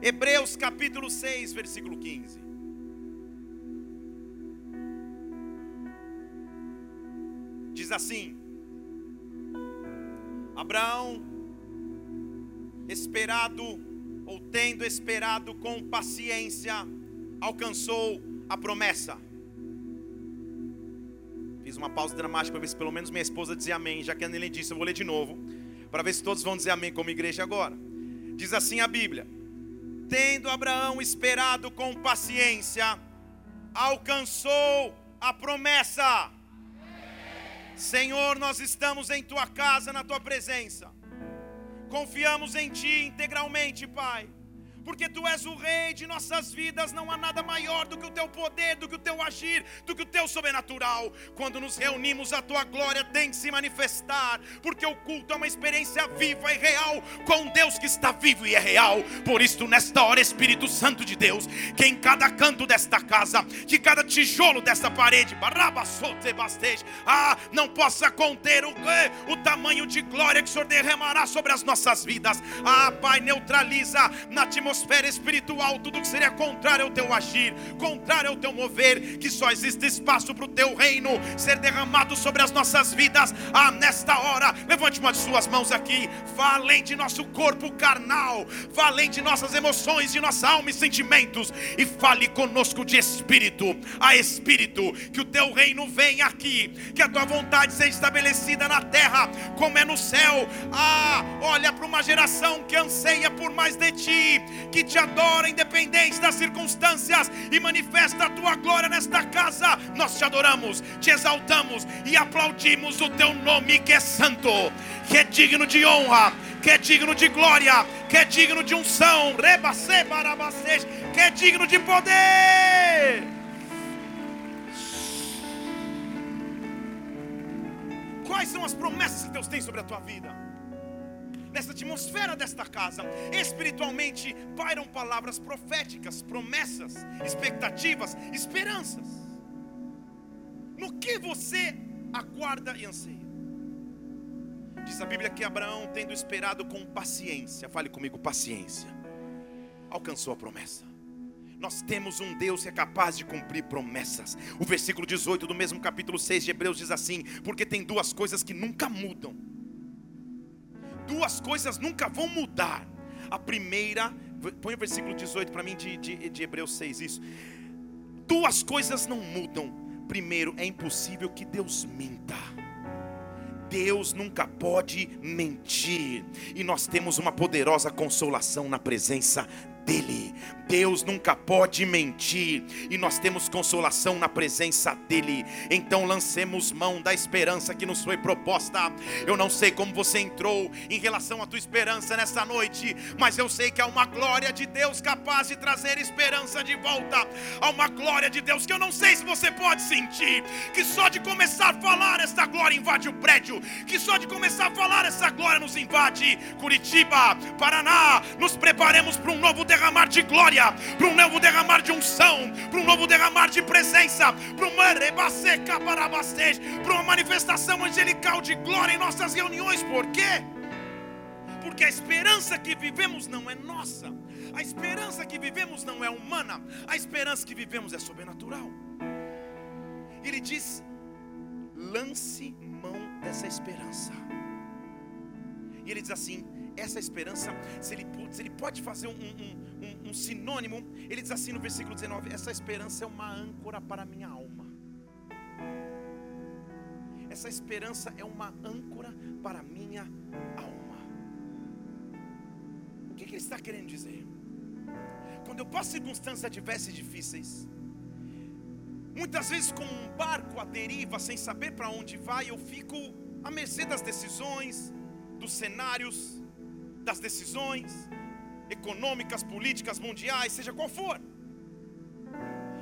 Hebreus capítulo 6, versículo 15. Diz assim: Abraão, esperado ou tendo esperado com paciência, alcançou a promessa. Fiz uma pausa dramática para ver se pelo menos minha esposa dizia amém, já que a Nelly disse, eu vou ler de novo, para ver se todos vão dizer amém como igreja agora. Diz assim a Bíblia: Tendo Abraão esperado com paciência, alcançou a promessa. Senhor, nós estamos em tua casa, na tua presença. Confiamos em ti integralmente, Pai porque tu és o rei de nossas vidas, não há nada maior do que o teu poder, do que o teu agir, do que o teu sobrenatural. Quando nos reunimos, a tua glória tem que se manifestar, porque o culto é uma experiência viva e real com Deus que está vivo e é real. Por isso, nesta hora, Espírito Santo de Deus, que em cada canto desta casa, que cada tijolo desta parede, ah, não possa conter o, o tamanho de glória que o Senhor derramará sobre as nossas vidas. Ah, Pai, neutraliza na atmosfera atmosfera espiritual, tudo que seria contrário ao teu agir, contrário ao teu mover, que só existe espaço para o teu reino ser derramado sobre as nossas vidas. Ah, nesta hora, levante uma de suas mãos aqui, vá além de nosso corpo carnal, vá além de nossas emoções, de nossa alma e sentimentos, e fale conosco de espírito a espírito, que o teu reino venha aqui, que a tua vontade seja estabelecida na terra, como é no céu. Ah, olha para uma geração que anseia por mais de ti, que te adora, independente das circunstâncias, e manifesta a tua glória nesta casa. Nós te adoramos, te exaltamos e aplaudimos o teu nome que é santo, que é digno de honra, que é digno de glória, que é digno de unção, que é digno de poder. Quais são as promessas que Deus tem sobre a tua vida? Nessa atmosfera desta casa. Espiritualmente pairam palavras proféticas, promessas, expectativas, esperanças. No que você aguarda e anseia? Diz a Bíblia que Abraão, tendo esperado com paciência, fale comigo, paciência, alcançou a promessa. Nós temos um Deus que é capaz de cumprir promessas. O versículo 18 do mesmo capítulo 6 de Hebreus diz assim: Porque tem duas coisas que nunca mudam duas coisas nunca vão mudar. A primeira, põe o versículo 18 para mim de, de, de Hebreus 6, isso. Duas coisas não mudam. Primeiro, é impossível que Deus minta. Deus nunca pode mentir, e nós temos uma poderosa consolação na presença dEle. Deus nunca pode mentir e nós temos consolação na presença dEle. Então lancemos mão da esperança que nos foi proposta. Eu não sei como você entrou em relação à tua esperança nessa noite, mas eu sei que há uma glória de Deus capaz de trazer esperança de volta. Há uma glória de Deus que eu não sei se você pode sentir, que só de começar a falar essa glória invade o prédio, que só de começar a falar essa glória nos invade. Curitiba, Paraná, nos preparemos para um novo derramar de glória para um novo derramar de unção, para um novo derramar de presença, para uma para para uma manifestação angelical de glória em nossas reuniões. Por quê? Porque a esperança que vivemos não é nossa, a esperança que vivemos não é humana, a esperança que vivemos é sobrenatural. Ele diz: lance mão dessa esperança. E ele diz assim: essa esperança, se ele, se ele pode fazer um, um, um, sinônimo, ele diz assim no versículo 19: essa esperança é uma âncora para a minha alma. Essa esperança é uma âncora para a minha alma. O que, que ele está querendo dizer? Quando eu passo circunstâncias adversas e difíceis, muitas vezes com um barco à deriva, sem saber para onde vai, eu fico à mercê das decisões, dos cenários, das decisões econômicas, políticas, mundiais, seja qual for.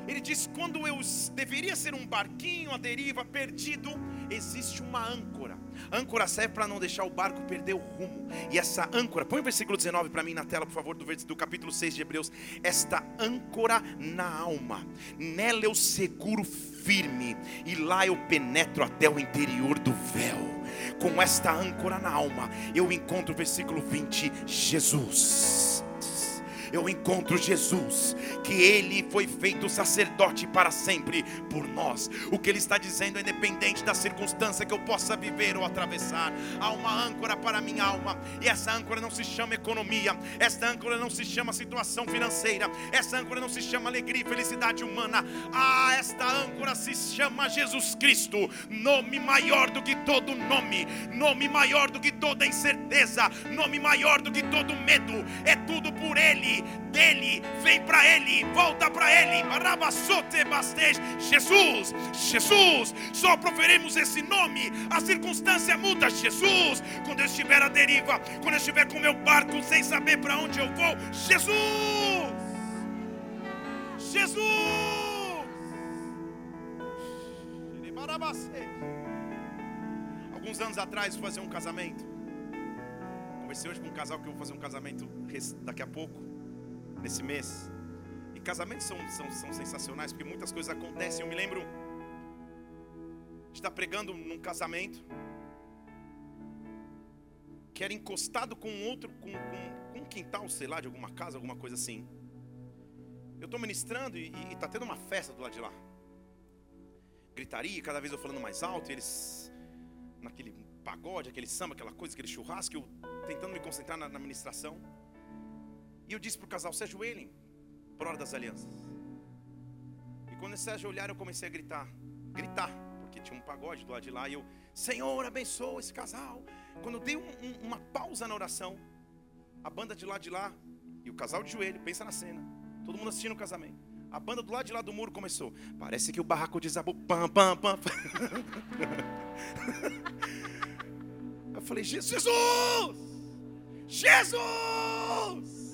Ele diz: quando eu deveria ser um barquinho à deriva, perdido, existe uma âncora. Âncora serve para não deixar o barco perder o rumo. E essa âncora, põe o versículo 19 para mim na tela, por favor, do, do capítulo 6 de Hebreus. Esta âncora na alma, nela eu seguro firme, e lá eu penetro até o interior do véu com esta âncora na alma, eu encontro o versículo 20, Jesus. Eu encontro Jesus, que ele foi feito sacerdote para sempre por nós. O que ele está dizendo é independente da circunstância que eu possa viver ou atravessar, há uma âncora para minha alma, e essa âncora não se chama economia, essa âncora não se chama situação financeira, essa âncora não se chama alegria e felicidade humana. Ah, esta âncora se chama Jesus Cristo, nome maior do que todo nome, nome maior do que toda incerteza, nome maior do que todo medo. É tudo por Ele, dele, vem para Ele, volta para Ele. Jesus, Jesus, só proferimos esse nome, a circunstância muda. Jesus, quando eu estiver à deriva, quando eu estiver com meu barco sem saber para onde eu vou, Jesus, Jesus. Alguns anos atrás fui fazer um casamento. Conversei hoje com um casal que eu vou fazer um casamento daqui a pouco, nesse mês. E casamentos são, são, são sensacionais porque muitas coisas acontecem. Eu me lembro de estar pregando num casamento que era encostado com outro, com, com, com um quintal, sei lá, de alguma casa, alguma coisa assim. Eu estou ministrando e está tendo uma festa do lado de lá gritaria, cada vez eu falando mais alto, eles naquele pagode, aquele samba, aquela coisa, aquele churrasco, eu tentando me concentrar na, na ministração. E eu disse para o casal, se ajoelhem, por hora das alianças. E quando eles se ajoelharam, eu comecei a gritar, gritar, porque tinha um pagode do lado de lá, e eu, Senhor, abençoa esse casal. Quando eu dei um, um, uma pausa na oração, a banda de lá de lá, e o casal de joelho, pensa na cena, todo mundo assistindo o casamento. A banda do lado de lá do muro começou. Parece que o barraco desabou. Pam, pam, pam. Eu falei, Jesus! Jesus!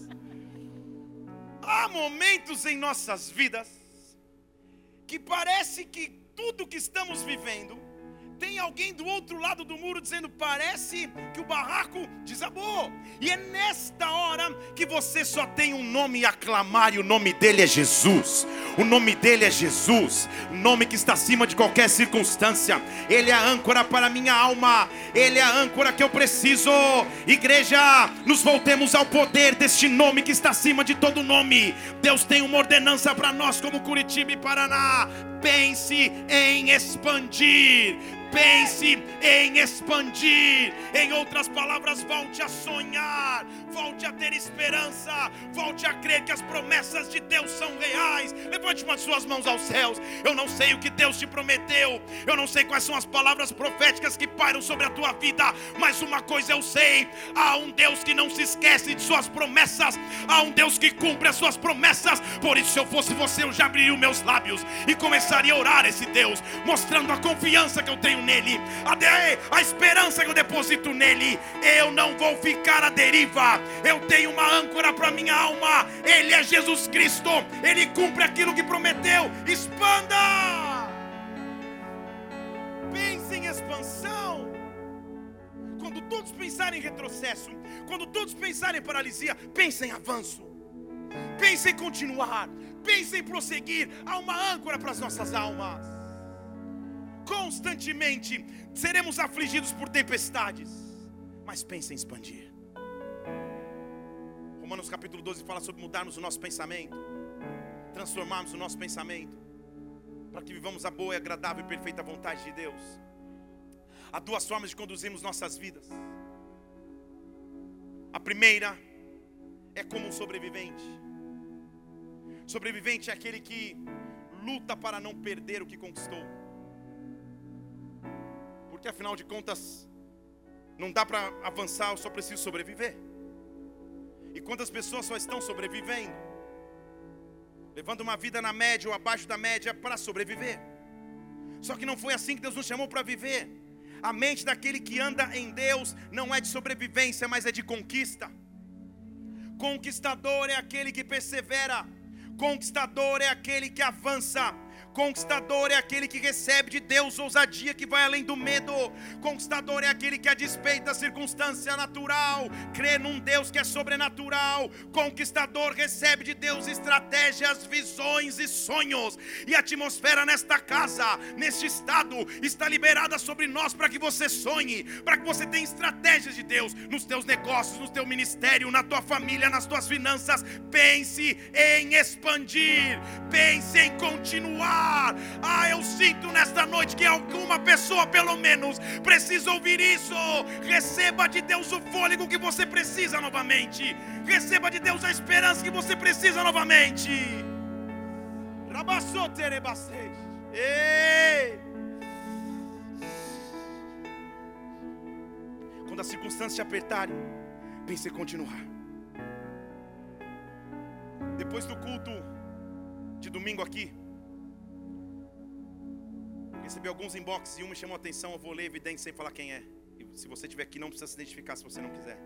Há momentos em nossas vidas que parece que tudo que estamos vivendo tem alguém do outro lado do muro dizendo: parece que o barraco desabou. E é nesta hora que você só tem um nome a aclamar, e o nome dele é Jesus. O nome dele é Jesus, nome que está acima de qualquer circunstância. Ele é a âncora para a minha alma, ele é a âncora que eu preciso. Igreja, nos voltemos ao poder deste nome que está acima de todo nome. Deus tem uma ordenança para nós, como Curitiba e Paraná. Pense em expandir pense em expandir. Em outras palavras, volte a sonhar, volte a ter esperança, volte a crer que as promessas de Deus são reais. Levante uma de suas mãos aos céus. Eu não sei o que Deus te prometeu, eu não sei quais são as palavras proféticas que pairam sobre a tua vida, mas uma coisa eu sei: há um Deus que não se esquece de suas promessas, há um Deus que cumpre as suas promessas. Por isso, se eu fosse você, eu já abriria os meus lábios e começaria a orar esse Deus, mostrando a confiança que eu tenho nele, a, a esperança que eu deposito nele. Eu não vou ficar à deriva, eu tenho uma âncora para minha alma. Ele é Jesus Cristo, ele cumpre aquilo que prometeu. Expanda! Pense em expansão. Quando todos pensarem em retrocesso, quando todos pensarem em paralisia, pense em avanço. Pense em continuar, pense em prosseguir. Há uma âncora para as nossas almas constantemente seremos afligidos por tempestades, mas pense em expandir. Romanos capítulo 12 fala sobre mudarmos o nosso pensamento, transformarmos o nosso pensamento, para que vivamos a boa agradável e perfeita vontade de Deus. Há duas formas de conduzirmos nossas vidas. A primeira é como um sobrevivente. Sobrevivente é aquele que luta para não perder o que conquistou porque afinal de contas, não dá para avançar, eu só preciso sobreviver. E quantas pessoas só estão sobrevivendo, levando uma vida na média ou abaixo da média para sobreviver. Só que não foi assim que Deus nos chamou para viver. A mente daquele que anda em Deus não é de sobrevivência, mas é de conquista. Conquistador é aquele que persevera, conquistador é aquele que avança, Conquistador é aquele que recebe de Deus ousadia que vai além do medo. Conquistador é aquele que, a despeito da circunstância natural, crê num Deus que é sobrenatural. Conquistador recebe de Deus estratégias, visões e sonhos. E a atmosfera nesta casa, neste estado, está liberada sobre nós para que você sonhe, para que você tenha estratégias de Deus nos teus negócios, no teu ministério, na tua família, nas tuas finanças. Pense em expandir, pense em continuar ah, eu sinto nesta noite que alguma pessoa, pelo menos, precisa ouvir isso. Receba de Deus o fôlego que você precisa novamente. Receba de Deus a esperança que você precisa novamente. Ei! Quando as circunstâncias te apertarem, pense em continuar. Depois do culto de domingo aqui, Recebi alguns inbox e um me chamou a atenção. Eu vou ler evidência sem falar quem é. E se você estiver aqui, não precisa se identificar se você não quiser.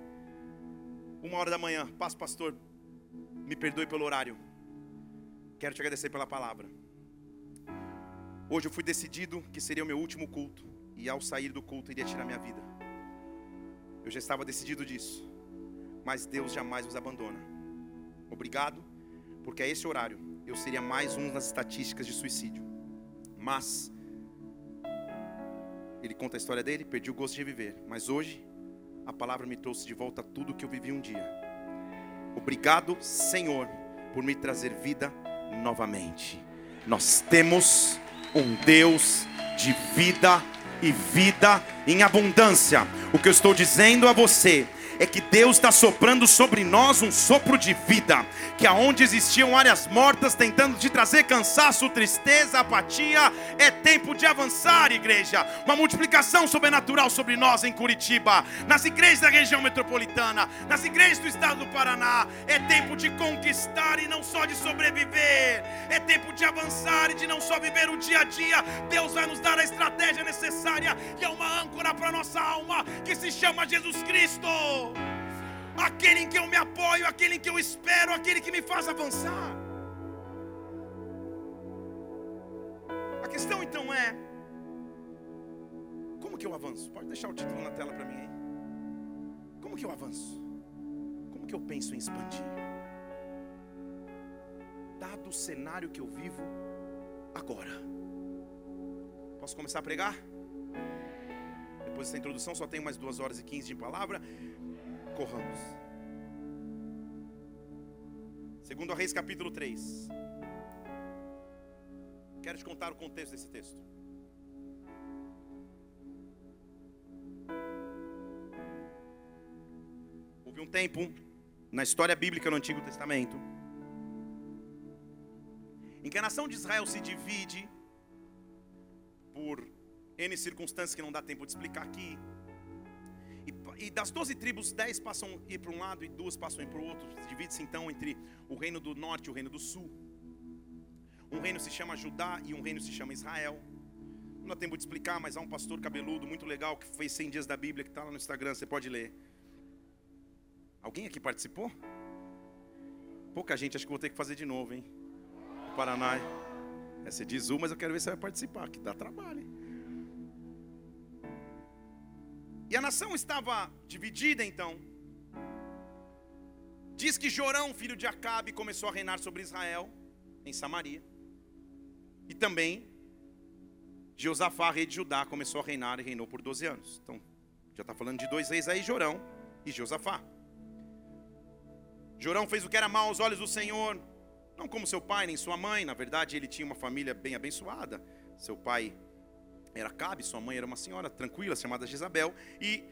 Uma hora da manhã, paz, pastor. Me perdoe pelo horário. Quero te agradecer pela palavra. Hoje eu fui decidido que seria o meu último culto. E ao sair do culto, iria tirar minha vida. Eu já estava decidido disso. Mas Deus jamais nos abandona. Obrigado, porque a esse horário eu seria mais um nas estatísticas de suicídio. Mas ele conta a história dele, perdi o gosto de viver, mas hoje a palavra me trouxe de volta tudo que eu vivi um dia. Obrigado, Senhor, por me trazer vida novamente. Nós temos um Deus de vida e vida em abundância. O que eu estou dizendo a você é que Deus está soprando sobre nós um sopro de vida, que aonde existiam áreas mortas, tentando te trazer cansaço, tristeza, apatia, é tempo de avançar, igreja. Uma multiplicação sobrenatural sobre nós em Curitiba, nas igrejas da região metropolitana, nas igrejas do estado do Paraná. É tempo de conquistar e não só de sobreviver. É tempo de avançar e de não só viver o dia a dia. Deus vai nos dar a estratégia necessária e é uma âncora para nossa alma que se chama Jesus Cristo aquele em que eu me apoio, aquele em que eu espero, aquele que me faz avançar. A questão então é: como que eu avanço? Pode deixar o título na tela para mim aí. Como que eu avanço? Como que eu penso em expandir? Dado o cenário que eu vivo agora. Posso começar a pregar? Depois dessa introdução, só tenho mais duas horas e quinze de palavra corramos. Segundo Reis capítulo 3. Quero te contar o contexto desse texto. Houve um tempo na história bíblica no Antigo Testamento em que a nação de Israel se divide por N circunstâncias que não dá tempo de explicar aqui, e das 12 tribos, 10 passam ir para um lado e duas passam ir para o outro. Divide-se então entre o reino do norte e o reino do sul. Um reino se chama Judá e um reino se chama Israel. Não dá tempo de explicar, mas há um pastor cabeludo muito legal que fez 100 dias da Bíblia, que está lá no Instagram, você pode ler. Alguém aqui participou? Pouca gente, acho que vou ter que fazer de novo, hein? Paraná. É, você diz um, mas eu quero ver se vai participar, que dá trabalho, hein? E a nação estava dividida então. Diz que Jorão, filho de Acabe, começou a reinar sobre Israel, em Samaria. E também Josafá, rei de Judá, começou a reinar e reinou por 12 anos. Então, já está falando de dois reis aí, Jorão e Josafá. Jorão fez o que era mal aos olhos do Senhor, não como seu pai nem sua mãe, na verdade ele tinha uma família bem abençoada. Seu pai era Cabe, sua mãe era uma senhora tranquila chamada Jezabel e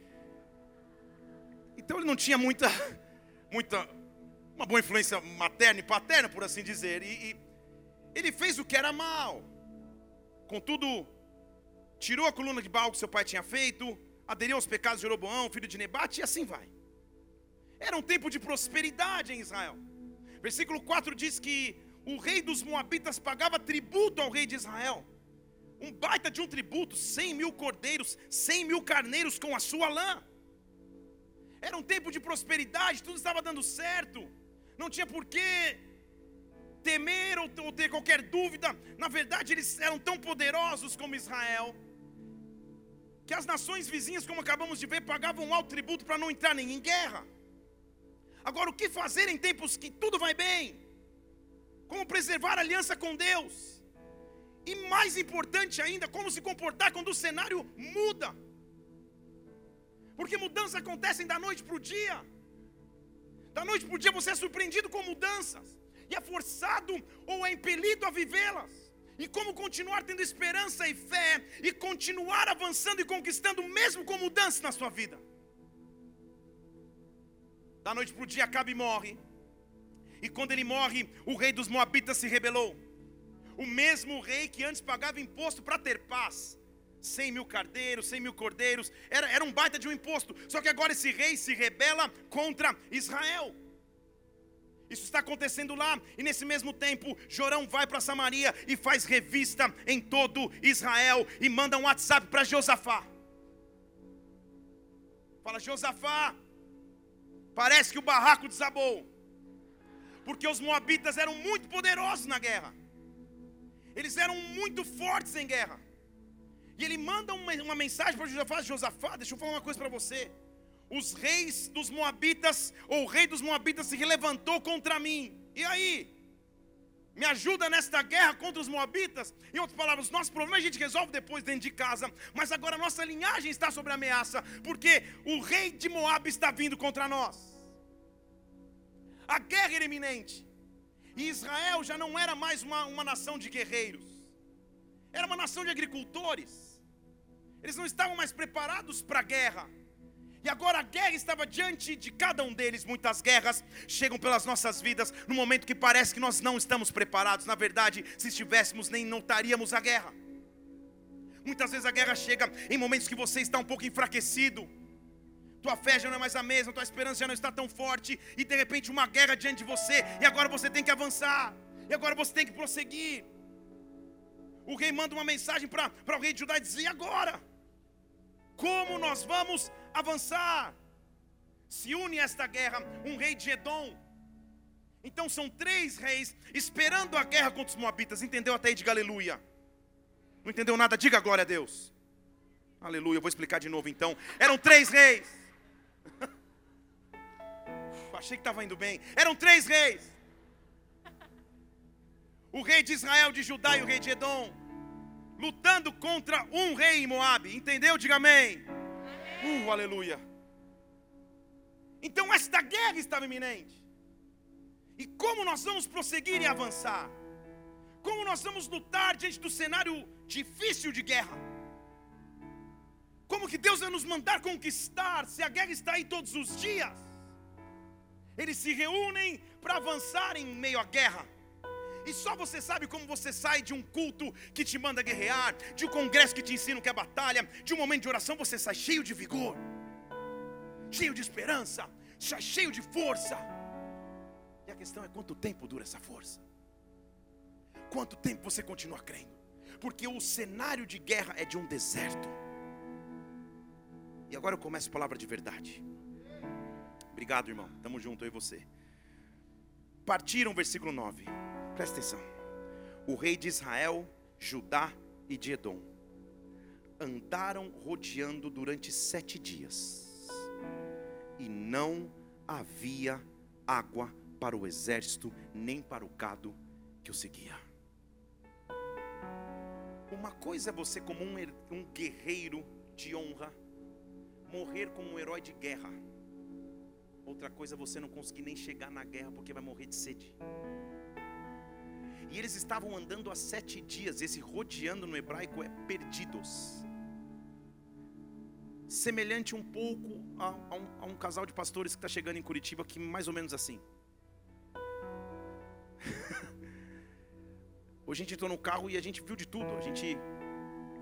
então ele não tinha muita muita uma boa influência materna e paterna, por assim dizer. E, e ele fez o que era mal. Contudo, tirou a coluna de Baal que seu pai tinha feito, aderiu aos pecados de Jeroboão, filho de Nebate, e assim vai. Era um tempo de prosperidade em Israel. Versículo 4 diz que o rei dos Moabitas pagava tributo ao rei de Israel um baita de um tributo, cem mil cordeiros, cem mil carneiros com a sua lã. Era um tempo de prosperidade, tudo estava dando certo, não tinha porquê temer ou, ter qualquer dúvida. Na verdade, eles eram tão poderosos como Israel, que as nações vizinhas, como acabamos de ver, pagavam alto tributo para não entrar nem em guerra. Agora, o que fazer em tempos que tudo vai bem? Como preservar a aliança com Deus? E mais importante ainda, como se comportar quando o cenário muda? Porque mudanças acontecem da noite para o dia. Da noite para o dia você é surpreendido com mudanças. E é forçado ou é impelido a vivê-las. E como continuar tendo esperança e fé. E continuar avançando e conquistando, mesmo com mudanças na sua vida. Da noite para o dia, Acabe morre. E quando ele morre, o rei dos Moabitas se rebelou. O mesmo rei que antes pagava imposto para ter paz. 100 mil cardeiros, 100 mil cordeiros, era, era um baita de um imposto. Só que agora esse rei se rebela contra Israel. Isso está acontecendo lá, e nesse mesmo tempo, Jorão vai para Samaria e faz revista em todo Israel e manda um WhatsApp para Josafá. Fala, Josafá, parece que o barraco desabou, porque os moabitas eram muito poderosos na guerra, eles eram muito fortes em guerra. E ele manda uma, uma mensagem para Josafá: Josafá, deixa eu falar uma coisa para você. Os reis dos Moabitas, ou o rei dos Moabitas se levantou contra mim. E aí? Me ajuda nesta guerra contra os Moabitas? Em outras palavras, nosso problema a gente resolve depois dentro de casa, mas agora nossa linhagem está sob ameaça, porque o rei de Moab está vindo contra nós. A guerra era iminente. E Israel já não era mais uma, uma nação de guerreiros, era uma nação de agricultores. Eles não estavam mais preparados para a guerra. E agora a guerra estava diante de cada um deles. Muitas guerras chegam pelas nossas vidas no momento que parece que nós não estamos preparados. Na verdade, se estivéssemos, nem notaríamos a guerra. Muitas vezes a guerra chega em momentos que você está um pouco enfraquecido. Tua fé já não é mais a mesma, tua esperança já não está tão forte, e de repente uma guerra diante de você, e agora você tem que avançar, e agora você tem que prosseguir. O rei manda uma mensagem para o rei de Judá e diz: e agora? Como nós vamos avançar? Se une a esta guerra um rei de Edom. Então são três reis esperando a guerra contra os Moabitas. Entendeu até aí? Diga aleluia. Não entendeu nada? Diga glória a Deus. Aleluia. Vou explicar de novo então. Eram três reis. Achei que estava indo bem. Eram três reis. O rei de Israel, de Judá e o rei de Edom lutando contra um rei em Moab. Entendeu? Diga amém. amém. Uh, aleluia. Então esta guerra estava iminente. E como nós vamos prosseguir e avançar? Como nós vamos lutar diante do cenário difícil de guerra? Como que Deus vai nos mandar conquistar se a guerra está aí todos os dias? Eles se reúnem para avançar em meio à guerra. E só você sabe como você sai de um culto que te manda guerrear, de um congresso que te ensina o que é batalha, de um momento de oração você sai cheio de vigor, cheio de esperança, cheio de força. E a questão é quanto tempo dura essa força? Quanto tempo você continua crendo? Porque o cenário de guerra é de um deserto. E agora eu começo a palavra de verdade. Obrigado, irmão. Tamo junto, eu e você. Partiram, versículo 9. Presta atenção. O rei de Israel, Judá e de Edom andaram rodeando durante sete dias, e não havia água para o exército, nem para o gado que o seguia. Uma coisa é você, como um, um guerreiro de honra, morrer como um herói de guerra. Outra coisa é você não conseguir nem chegar na guerra porque vai morrer de sede. E eles estavam andando há sete dias. Esse rodeando no hebraico é perdidos. Semelhante um pouco a, a, um, a um casal de pastores que está chegando em Curitiba, que mais ou menos assim. Hoje a gente entrou no carro e a gente viu de tudo. A gente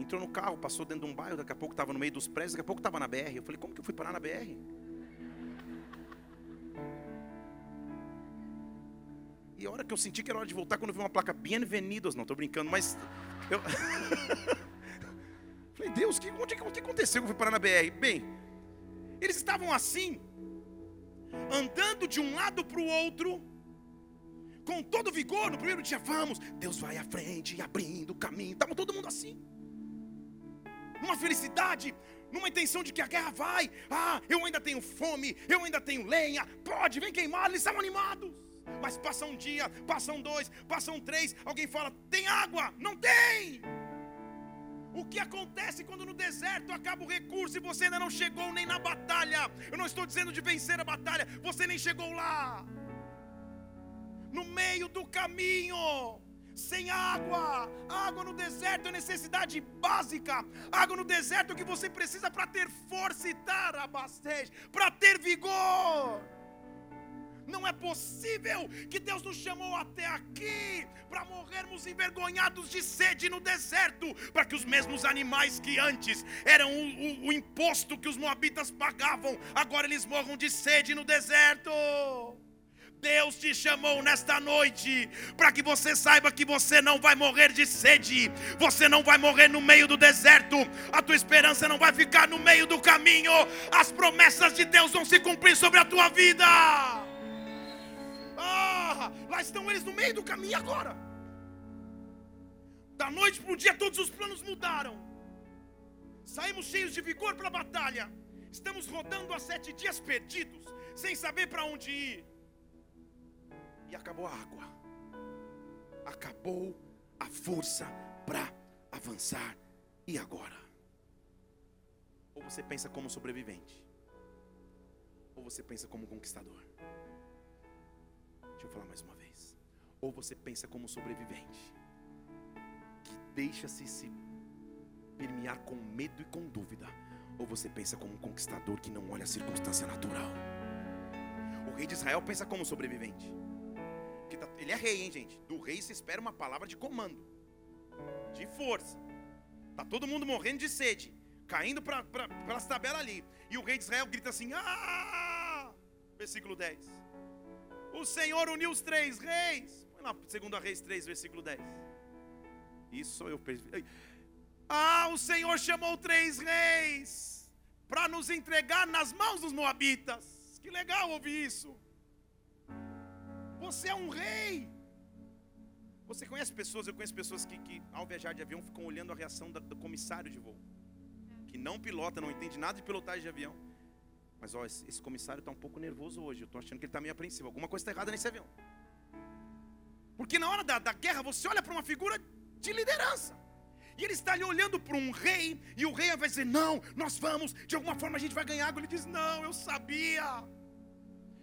entrou no carro, passou dentro de um bairro, daqui a pouco estava no meio dos prédios, daqui a pouco estava na BR. Eu falei, como que eu fui parar na BR? E a hora que eu senti que era hora de voltar, quando eu vi uma placa Bienvenidos, não estou brincando, mas eu falei, Deus, que, onde, o que aconteceu que eu fui parar na BR? Bem, eles estavam assim, andando de um lado para o outro, com todo vigor, no primeiro dia, vamos, Deus vai à frente, abrindo o caminho. Estava todo mundo assim. Numa felicidade, numa intenção de que a guerra vai. Ah, eu ainda tenho fome, eu ainda tenho lenha. Pode, vem queimar, eles estavam animados. Mas passa um dia, passam dois, passam três. Alguém fala: tem água? Não tem. O que acontece quando no deserto acaba o recurso e você ainda não chegou nem na batalha? Eu não estou dizendo de vencer a batalha, você nem chegou lá. No meio do caminho, sem água. Água no deserto é necessidade básica. Água no deserto é o que você precisa para ter força e tarabastej, para ter vigor. Não é possível que Deus nos chamou até aqui para morrermos envergonhados de sede no deserto, para que os mesmos animais que antes eram o, o, o imposto que os moabitas pagavam, agora eles morram de sede no deserto. Deus te chamou nesta noite para que você saiba que você não vai morrer de sede, você não vai morrer no meio do deserto, a tua esperança não vai ficar no meio do caminho, as promessas de Deus vão se cumprir sobre a tua vida. Ah, lá estão eles no meio do caminho agora. Da noite para o dia, todos os planos mudaram. Saímos cheios de vigor para a batalha. Estamos rodando há sete dias perdidos, sem saber para onde ir. E acabou a água. Acabou a força para avançar. E agora? Ou você pensa como sobrevivente, ou você pensa como conquistador. Deixa eu falar mais uma vez. Ou você pensa como sobrevivente, que deixa-se se permear com medo e com dúvida, ou você pensa como um conquistador que não olha a circunstância natural. O rei de Israel pensa como sobrevivente. Tá, ele é rei, hein, gente? Do rei se espera uma palavra de comando, de força. Tá todo mundo morrendo de sede, caindo para pelas tabelas ali. E o rei de Israel grita assim: Ah! Versículo 10. O Senhor uniu os três reis. Põe lá, 2 Reis 3, versículo 10. Isso eu. Ah, o Senhor chamou três reis para nos entregar nas mãos dos moabitas. Que legal ouvir isso. Você é um rei. Você conhece pessoas, eu conheço pessoas que, que ao viajar de avião ficam olhando a reação do, comissário de voo. Que não pilota, não entende nada de pilotagem de avião. Mas ó, esse, esse comissário está um pouco nervoso hoje. Eu estou achando que ele está meio apreensivo. Alguma coisa está errada nesse avião. Porque na hora da, da guerra você olha para uma figura de liderança. E ele está ali olhando para um rei, e o rei vai dizer: Não, nós vamos, de alguma forma a gente vai ganhar. Ele diz: Não, eu sabia.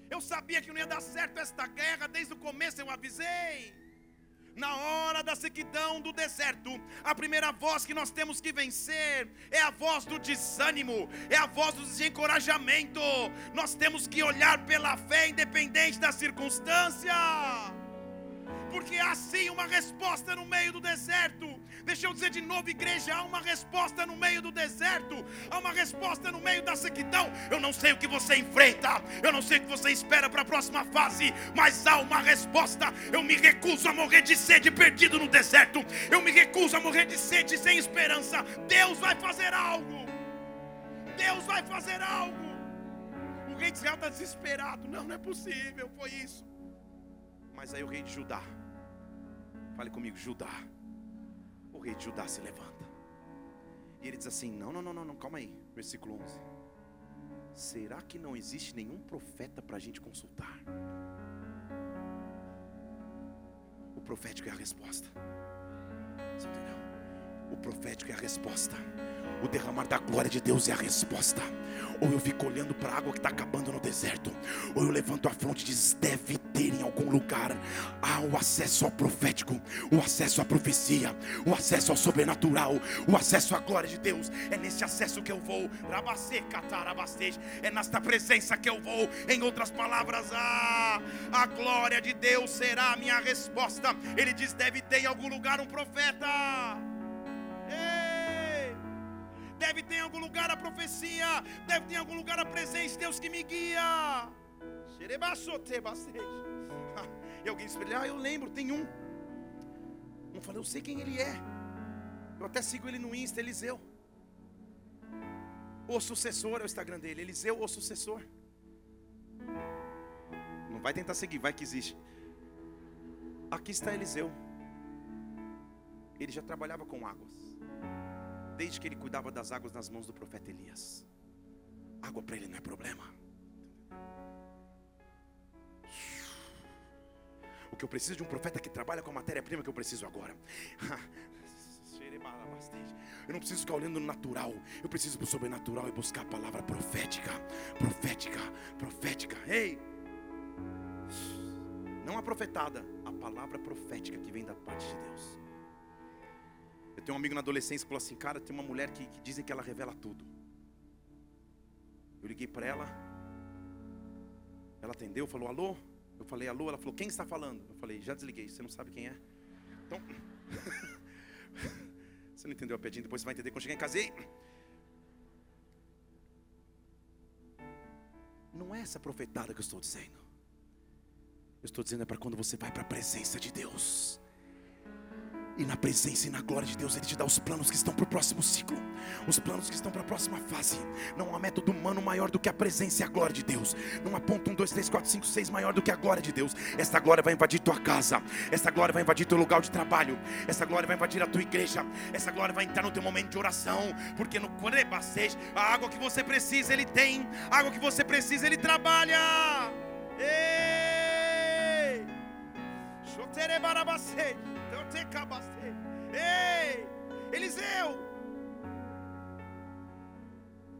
Eu sabia que não ia dar certo esta guerra, desde o começo eu avisei na hora da sequidão do deserto, a primeira voz que nós temos que vencer é a voz do desânimo, é a voz do desencorajamento. Nós temos que olhar pela fé, independente da circunstância porque há sim uma resposta no meio do deserto. Deixa eu dizer de novo, igreja: há uma resposta no meio do deserto, há uma resposta no meio da sequidão. Eu não sei o que você enfrenta, eu não sei o que você espera para a próxima fase, mas há uma resposta. Eu me recuso a morrer de sede perdido no deserto, eu me recuso a morrer de sede sem esperança. Deus vai fazer algo, Deus vai fazer algo. O rei de Israel está desesperado. Não, não é possível, foi isso. Mas aí o rei de Judá Fale comigo, Judá. O rei de Judá se levanta. E ele diz assim: Não, não, não, não, não calma aí. Versículo 11. Será que não existe nenhum profeta para a gente consultar? O profético é a resposta. Você entendeu? O profético é a resposta. O derramar da glória de Deus é a resposta. Ou eu fico olhando para a água que está acabando no deserto, ou eu levanto a fronte e diz: deve ter em algum lugar há o acesso ao profético, o acesso à profecia, o acesso ao sobrenatural, o acesso à glória de Deus. É nesse acesso que eu vou, é nesta presença que eu vou. Em outras palavras, ah, a glória de Deus será a minha resposta. Ele diz: deve ter em algum lugar um profeta. Deve ter em algum lugar a profecia, deve ter em algum lugar a presença de Deus que me guia. E alguém disse ah, eu lembro, tem um. Um falou, eu sei quem ele é. Eu até sigo ele no Insta, Eliseu. O sucessor é o Instagram dele, Eliseu, o sucessor. Não vai tentar seguir, vai que existe. Aqui está Eliseu. Ele já trabalhava com águas. Desde que ele cuidava das águas nas mãos do profeta Elias. Água para ele não é problema. O que eu preciso de um profeta que trabalha com a matéria-prima que eu preciso agora. Eu não preciso ficar olhando no natural. Eu preciso para o sobrenatural e buscar a palavra profética. Profética, profética. Ei! Não a profetada, a palavra profética que vem da parte de Deus. Eu tenho um amigo na adolescência que falou assim: Cara, tem uma mulher que, que dizem que ela revela tudo. Eu liguei para ela. Ela atendeu, falou alô. Eu falei alô. Ela falou: Quem está falando? Eu falei: Já desliguei. Você não sabe quem é? Então. Você não entendeu a pedinha, depois você vai entender quando chegar em casa. E... Não é essa profetada que eu estou dizendo. Eu estou dizendo é para quando você vai para a presença de Deus. E na presença e na glória de Deus, Ele te dá os planos que estão para o próximo ciclo, os planos que estão para a próxima fase. Não há método humano maior do que a presença e a glória de Deus. Não há ponto 1, 2, 3, 4, 5, 6 maior do que a glória de Deus. Esta glória vai invadir tua casa, esta glória vai invadir teu lugar de trabalho, essa glória vai invadir a tua igreja, essa glória vai entrar no teu momento de oração, porque no Corebacês, a água que você precisa, Ele tem, a água que você precisa, Ele trabalha. Ei! Choterebarabacês. Ei, Eliseu!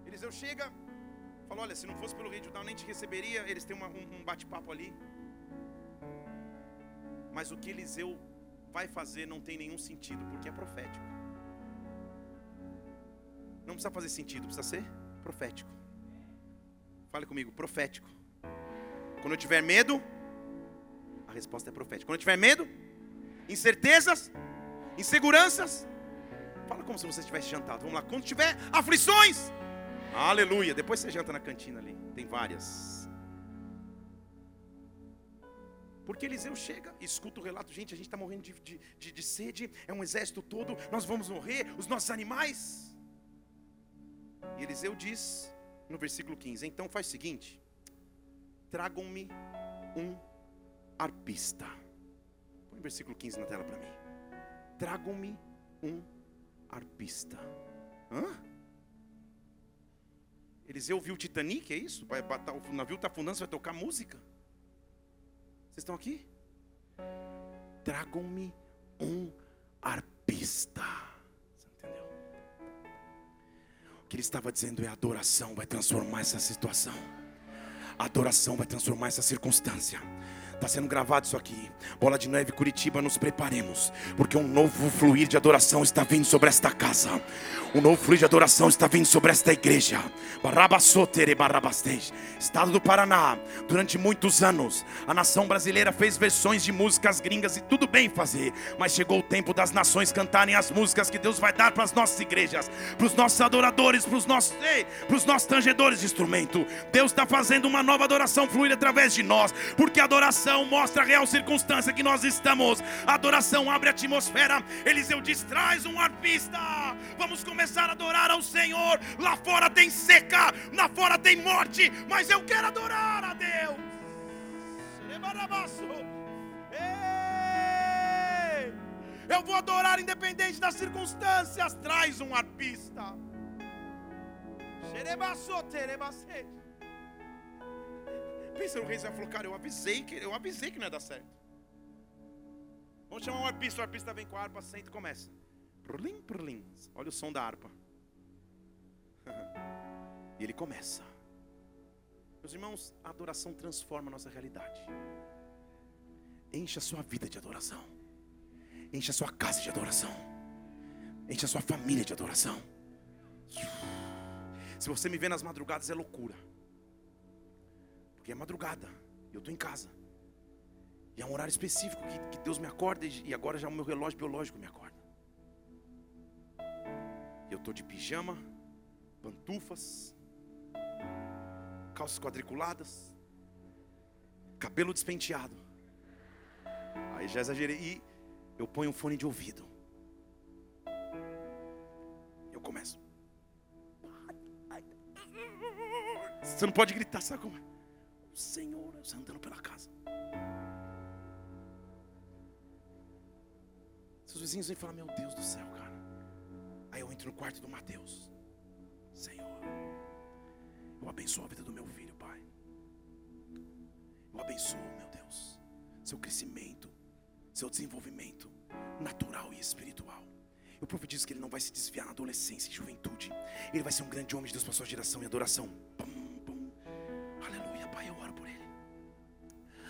Eliseu chega, fala: Olha, se não fosse pelo rei Judá, eu nem te receberia. Eles têm uma, um, um bate-papo ali. Mas o que Eliseu vai fazer não tem nenhum sentido, porque é profético. Não precisa fazer sentido, precisa ser profético. Fale comigo, profético. Quando eu tiver medo, a resposta é profética. Quando eu tiver medo, incertezas, inseguranças. Fala como se você tivesse jantado. Vamos lá, quando tiver aflições, aleluia. Depois você janta na cantina ali, tem várias. Porque Eliseu chega, escuta o relato, gente, a gente está morrendo de, de, de, de sede, é um exército todo, nós vamos morrer, os nossos animais. E Eliseu diz no versículo 15: Então faz o seguinte, tragam-me um arpista versículo 15 na tela para mim. Tragam-me um arpista. Hã? Eliseu viu o Titanic, é isso? Vai, o navio está afundando, você vai tocar música? Vocês estão aqui? Tragam-me um arpista. Você entendeu? O que ele estava dizendo é: adoração vai transformar essa situação. A adoração vai transformar essa circunstância. Está sendo gravado isso aqui. Bola de Neve Curitiba, nos preparemos, porque um novo fluir de adoração está vindo sobre esta casa. Um novo fluir de adoração está vindo sobre esta igreja. Estado do Paraná, durante muitos anos, a nação brasileira fez versões de músicas gringas e tudo bem fazer, mas chegou o tempo das nações cantarem as músicas que Deus vai dar para as nossas igrejas, para os nossos adoradores, para os nossos, para os nossos tangedores de instrumento. Deus está fazendo uma nova adoração fluir através de nós, porque a adoração adoração mostra a real circunstância que nós estamos. A adoração abre a atmosfera. Eliseu diz: traz um arpista. Vamos começar a adorar ao Senhor. Lá fora tem seca, lá fora tem morte, mas eu quero adorar a Deus. Eu vou adorar independente das circunstâncias. Traz um arpista. Pensa no rei Zé falou, cara, eu avisei que eu avisei que não ia dar certo. Vamos chamar um arpista, o arpista vem com a harpa, senta e começa. Prlim, prlim. Olha o som da harpa. e ele começa. Meus irmãos, a adoração transforma a nossa realidade. Encha a sua vida de adoração. Encha a sua casa de adoração. Encha a sua família de adoração. Se você me vê nas madrugadas é loucura. É madrugada, eu estou em casa. E é um horário específico que, que Deus me acorda, e agora já o meu relógio biológico me acorda. Eu estou de pijama, pantufas, calças quadriculadas, cabelo despenteado. Aí já exagerei. E eu ponho um fone de ouvido. Eu começo. Você não pode gritar, sabe como é? Senhor, você andando pela casa. Os vizinhos vêm falar: Meu Deus do céu, cara. Aí eu entro no quarto do Mateus. Senhor, eu abençoo a vida do meu filho, Pai. Eu abençoo, meu Deus, seu crescimento, seu desenvolvimento natural e espiritual. Eu profetizo que ele não vai se desviar na adolescência e juventude. Ele vai ser um grande homem de Deus para sua geração e adoração. Pum.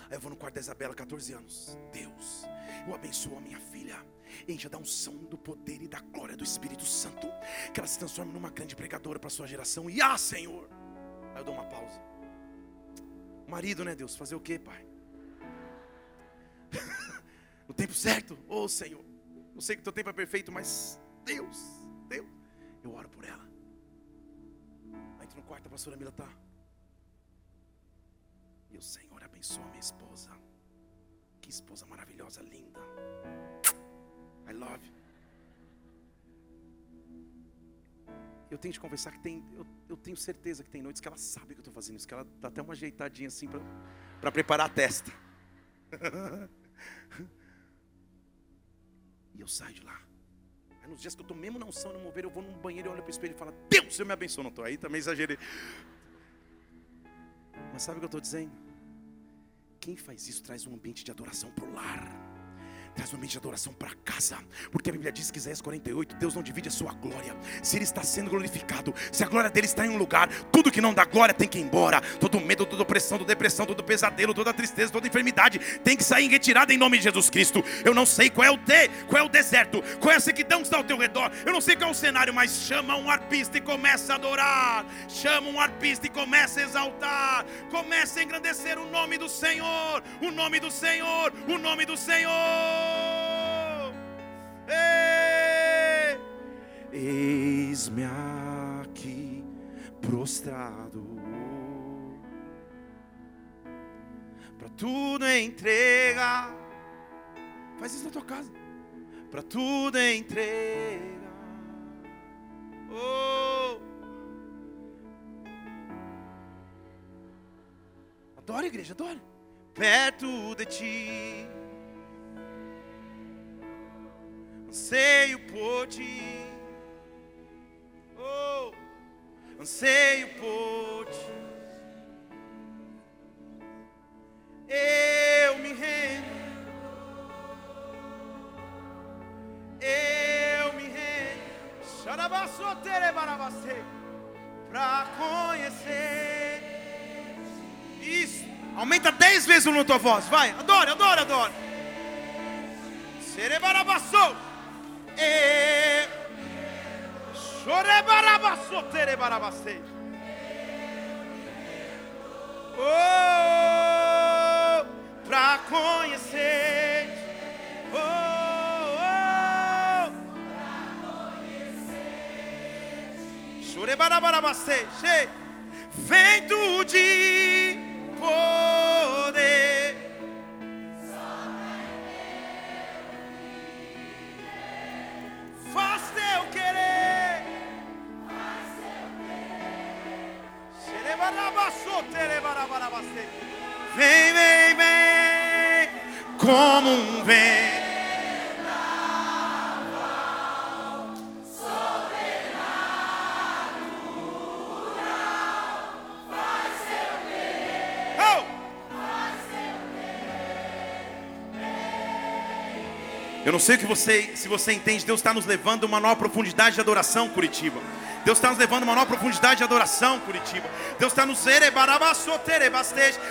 Aí eu vou no quarto da Isabela, 14 anos. Deus, eu abençoo a minha filha. Encha da unção do poder e da glória do Espírito Santo. Que ela se transforme numa grande pregadora para sua geração. E ah, Senhor. Aí eu dou uma pausa. Marido, né, Deus? Fazer o quê, Pai? no tempo certo, ô oh, Senhor. Eu sei que teu tempo é perfeito, mas Deus, Deus, eu oro por ela. Aí no quarto, a pastora Mila está. E o Senhor abençoa minha esposa. Que esposa maravilhosa, linda. I love you. Eu tenho de conversar que tem, eu, eu, tenho certeza que tem noites que ela sabe que eu estou fazendo isso, que ela dá até uma ajeitadinha assim para preparar a testa. E eu saio de lá. Aí nos dias que eu estou mesmo na unção, no mover, eu vou num banheiro e olho para o espelho e falo, Deus, eu me abençoe. Não estou aí, também exagerei. Mas sabe o que eu estou dizendo? Quem faz isso traz um ambiente de adoração para o lar. Traz um ambiente de adoração para casa. Porque a Bíblia diz que Isaías 48, Deus não divide a sua glória. Se Ele está sendo glorificado, se a glória dele está em um lugar, tudo que não dá glória tem que ir embora. Todo medo, toda opressão, toda depressão, todo pesadelo, toda tristeza, toda enfermidade tem que sair retirada em nome de Jesus Cristo. Eu não sei qual é o T, qual é o deserto, qual é a sequidão que está ao teu redor. Eu não sei qual é o cenário, mas chama um arpista e começa a adorar. Chama um arpista e começa a exaltar. Começa a engrandecer o nome do Senhor, o nome do Senhor, o nome do Senhor. Eis-me aqui prostrado, para tudo entrega. Faz isso na tua casa, para tudo entrega. Oh. Adore, igreja, adore. Perto de ti anseio por ti, anseio por ti. Eu me rendo, eu me rendo, xarabaçotere barabacê, para conhecer isso. Aumenta dez vezes o na tua voz, vai, adore, adore, adore. Serebarabaçou e chorebarabaçotere barabacei. Oh, para conhecer. Oh, oh. Chorebarabarabacei. Vento de poder. Vem, vem, vem, como um vento. Eu não sei o que você, se você entende, Deus está nos levando a uma nova profundidade de adoração, Curitiba. Deus está nos levando a uma nova profundidade de adoração, Curitiba. Deus está nos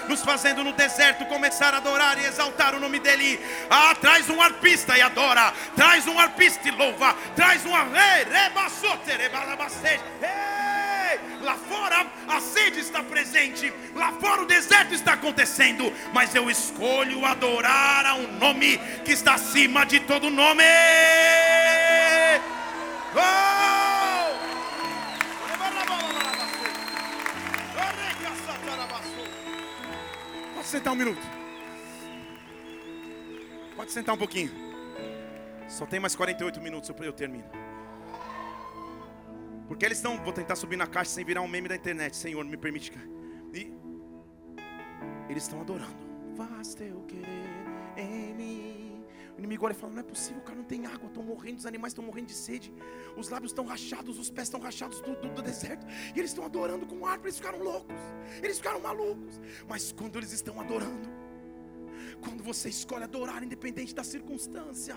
nos fazendo no deserto começar a adorar e exaltar o nome dEle. Ah, traz um arpista e adora. Traz um arpista e louva. Traz um Lá fora a sede está presente, lá fora o deserto está acontecendo, mas eu escolho adorar a um nome que está acima de todo nome. Oh! Pode sentar um minuto. Pode sentar um pouquinho. Só tem mais 48 minutos eu termino. Porque eles estão, vou tentar subir na caixa sem virar um meme da internet. Senhor, me permite. E eles estão adorando. Faz teu querer em mim. O inimigo olha e fala: Não é possível, o cara não tem água, estão morrendo, os animais estão morrendo de sede, os lábios estão rachados, os pés estão rachados do, do, do deserto, e eles estão adorando com harpa, eles ficaram loucos, eles ficaram malucos. Mas quando eles estão adorando, quando você escolhe adorar, independente da circunstância,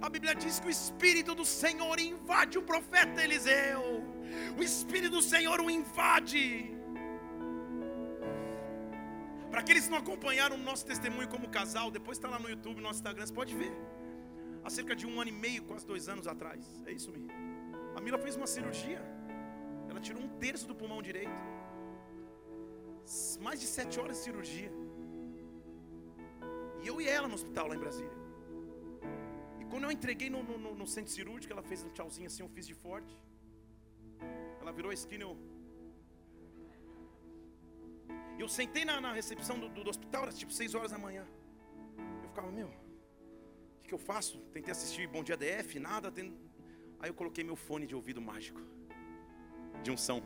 a Bíblia diz que o Espírito do Senhor invade o profeta Eliseu. O Espírito do Senhor o invade. Para aqueles que não acompanharam o nosso testemunho como casal, depois está lá no YouTube, no nosso Instagram, você pode ver. Há cerca de um ano e meio, quase dois anos atrás. É isso mesmo. A Mila fez uma cirurgia. Ela tirou um terço do pulmão direito. Mais de sete horas de cirurgia. E eu e ela no hospital lá em Brasília. E quando eu entreguei no, no, no centro cirúrgico, ela fez um tchauzinho assim, eu fiz de forte. Ela virou a esquina e eu. E eu sentei na, na recepção do, do, hospital, era tipo 6 horas da manhã. Eu ficava, meu, o que, que, eu faço? Tentei assistir Bom Dia DF, nada. Tem... Aí eu coloquei meu fone de ouvido mágico, de unção.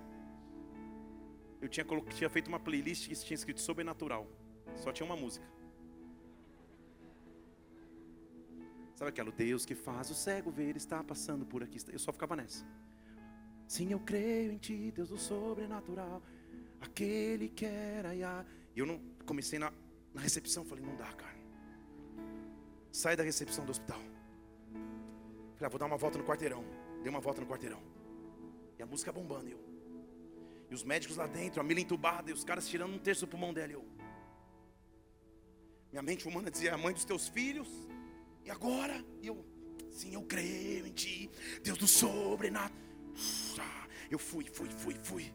Eu tinha, tinha feito uma playlist que tinha escrito Sobrenatural, só tinha uma música. Sabe aquela, Deus que faz o cego ver, está passando por aqui. Eu só ficava nessa. Sim, eu creio em ti, Deus do sobrenatural. Aquele que era E eu não comecei na, na recepção, falei, não dá, cara. Sai da recepção do hospital. Falei, ah, vou dar uma volta no quarteirão. Dei uma volta no quarteirão. E a música bombando, eu. E os médicos lá dentro, a Mila entubada, e os caras tirando um terço do pulmão dela, eu. Minha mente humana dizia, a mãe dos teus filhos. E agora? E eu, sim, eu creio em ti, Deus do sobrenatural. Eu fui, fui, fui, fui.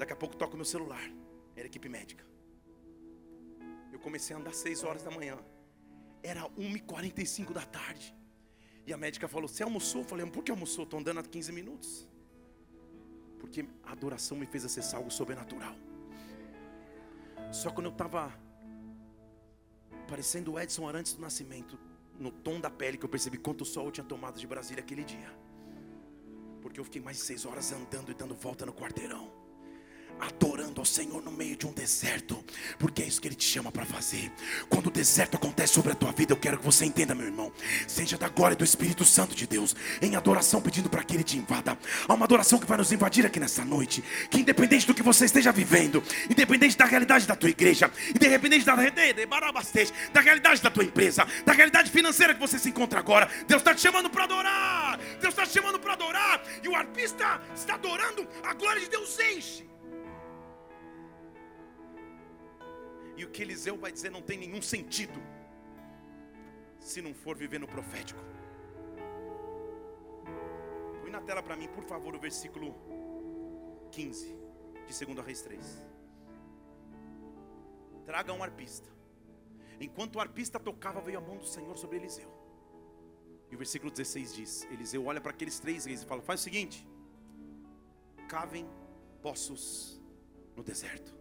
Daqui a pouco toco meu celular. Era equipe médica. Eu comecei a andar 6 horas da manhã. Era 1h45 da tarde. E a médica falou: Você almoçou? Eu falei: Por que almoçou? Estou andando há 15 minutos. Porque a adoração me fez acessar algo sobrenatural. Só quando eu estava parecendo o Edson Arantes do Nascimento, no tom da pele, que eu percebi quanto sol eu tinha tomado de Brasília aquele dia. Porque eu fiquei mais de seis horas andando e dando volta no quarteirão adorando ao Senhor no meio de um deserto, porque é isso que Ele te chama para fazer. Quando o deserto acontece sobre a tua vida, eu quero que você entenda, meu irmão, seja da glória do Espírito Santo de Deus, em adoração, pedindo para que Ele te invada. Há uma adoração que vai nos invadir aqui nessa noite, que independente do que você esteja vivendo, independente da realidade da tua igreja, independente da, da realidade da tua empresa, da realidade financeira que você se encontra agora, Deus está te chamando para adorar. Deus está te chamando para adorar, e o arpista está adorando, a glória de Deus enche. E o que Eliseu vai dizer não tem nenhum sentido se não for viver no profético. Põe na tela para mim, por favor, o versículo 15 de 2 Reis 3. Traga um arpista. Enquanto o arpista tocava, veio a mão do Senhor sobre Eliseu. E o versículo 16 diz: Eliseu olha para aqueles três reis e fala: Faz o seguinte, cavem poços no deserto.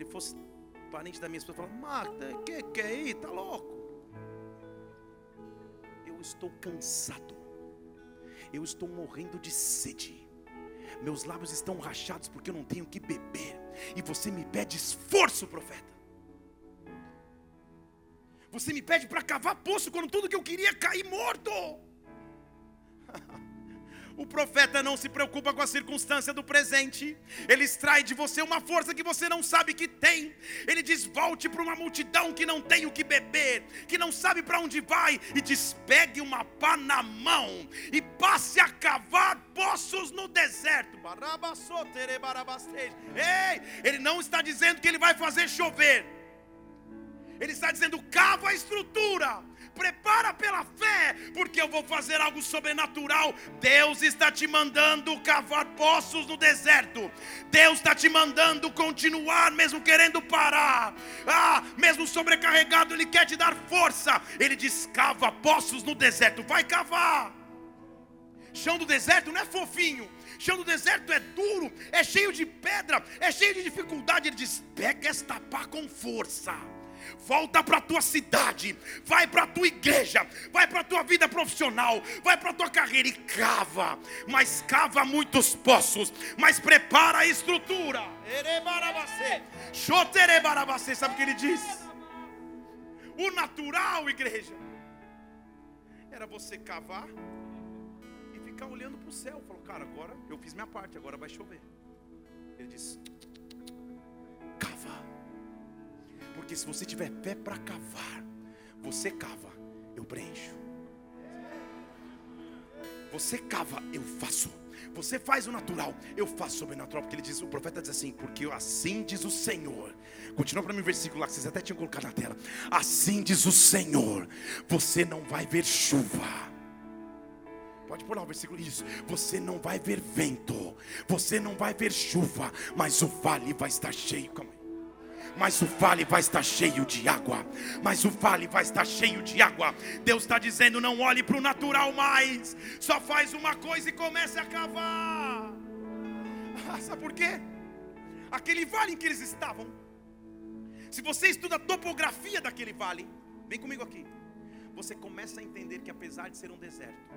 Ele fosse parente da minha esposa, falava, Marta, que que é aí? Tá louco? Eu estou cansado. Eu estou morrendo de sede. Meus lábios estão rachados porque eu não tenho que beber. E você me pede esforço, profeta. Você me pede para cavar poço quando tudo que eu queria é cair morto. O profeta não se preocupa com a circunstância do presente, ele extrai de você uma força que você não sabe que tem. Ele diz: volte para uma multidão que não tem o que beber, que não sabe para onde vai, e despegue uma pá na mão e passe a cavar poços no deserto. Ei, ele não está dizendo que ele vai fazer chover, ele está dizendo: cava a estrutura prepara pela fé, porque eu vou fazer algo sobrenatural. Deus está te mandando cavar poços no deserto. Deus está te mandando continuar, mesmo querendo parar. Ah, mesmo sobrecarregado, Ele quer te dar força. Ele diz: cava poços no deserto, vai cavar. Chão do deserto não é fofinho. Chão do deserto é duro, é cheio de pedra, é cheio de dificuldade. Ele diz: pega esta pá com força Volta para a tua cidade, vai para a tua igreja, vai para a tua vida profissional, vai para a tua carreira e cava, mas cava muitos poços, mas prepara a estrutura. Sabe o que ele diz? O natural, igreja, era você cavar e ficar olhando para o céu. Falou, cara, agora eu fiz minha parte, agora vai chover. Ele diz: Porque se você tiver pé para cavar, você cava, eu preencho. Você cava, eu faço. Você faz o natural, eu faço o sobrenatural. Porque ele diz, o profeta diz assim, porque assim diz o Senhor. Continua para mim o versículo lá que vocês até tinham colocado na tela. Assim diz o Senhor: você não vai ver chuva. Pode pôr lá o versículo isso. Você não vai ver vento, você não vai ver chuva, mas o vale vai estar cheio. Calma aí mas o vale vai estar cheio de água. Mas o vale vai estar cheio de água. Deus está dizendo: não olhe para o natural mais, só faz uma coisa e comece a cavar. Ah, sabe por quê? Aquele vale em que eles estavam, se você estuda a topografia daquele vale, vem comigo aqui, você começa a entender que apesar de ser um deserto,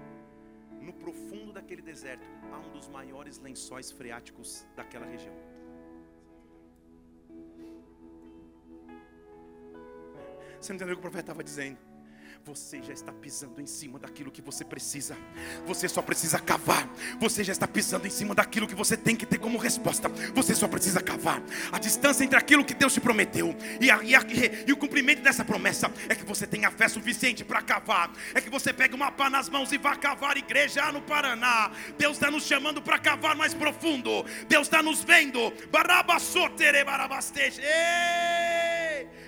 no profundo daquele deserto há um dos maiores lençóis freáticos daquela região. Você não entendeu o que o profeta estava dizendo? Você já está pisando em cima daquilo que você precisa. Você só precisa cavar. Você já está pisando em cima daquilo que você tem que ter como resposta. Você só precisa cavar. A distância entre aquilo que Deus te prometeu e, a, e, a, e o cumprimento dessa promessa é que você tenha fé suficiente para cavar. É que você pegue uma pá nas mãos e vá cavar igreja no Paraná. Deus está nos chamando para cavar mais profundo. Deus está nos vendo. Barabassotere barabasteje.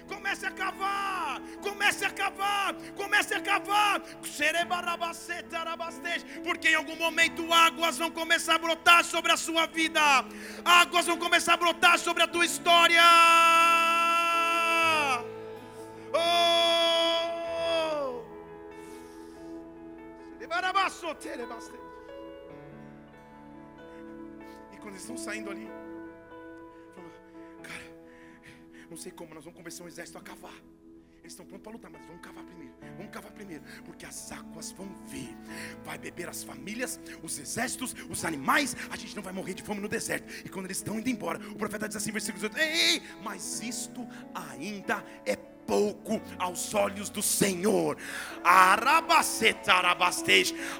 Comece a cavar, comece a cavar, comece a cavar. Porque em algum momento águas vão começar a brotar sobre a sua vida, águas vão começar a brotar sobre a tua história. Oh! E quando eles estão saindo ali, não sei como, nós vamos convencer um exército a cavar. Eles estão prontos para lutar, mas vamos cavar primeiro. Vamos cavar primeiro, porque as águas vão vir. Vai beber as famílias, os exércitos, os animais. A gente não vai morrer de fome no deserto. E quando eles estão indo embora, o profeta diz assim, versículo 18: Ei, mas isto ainda é pouco aos olhos do Senhor.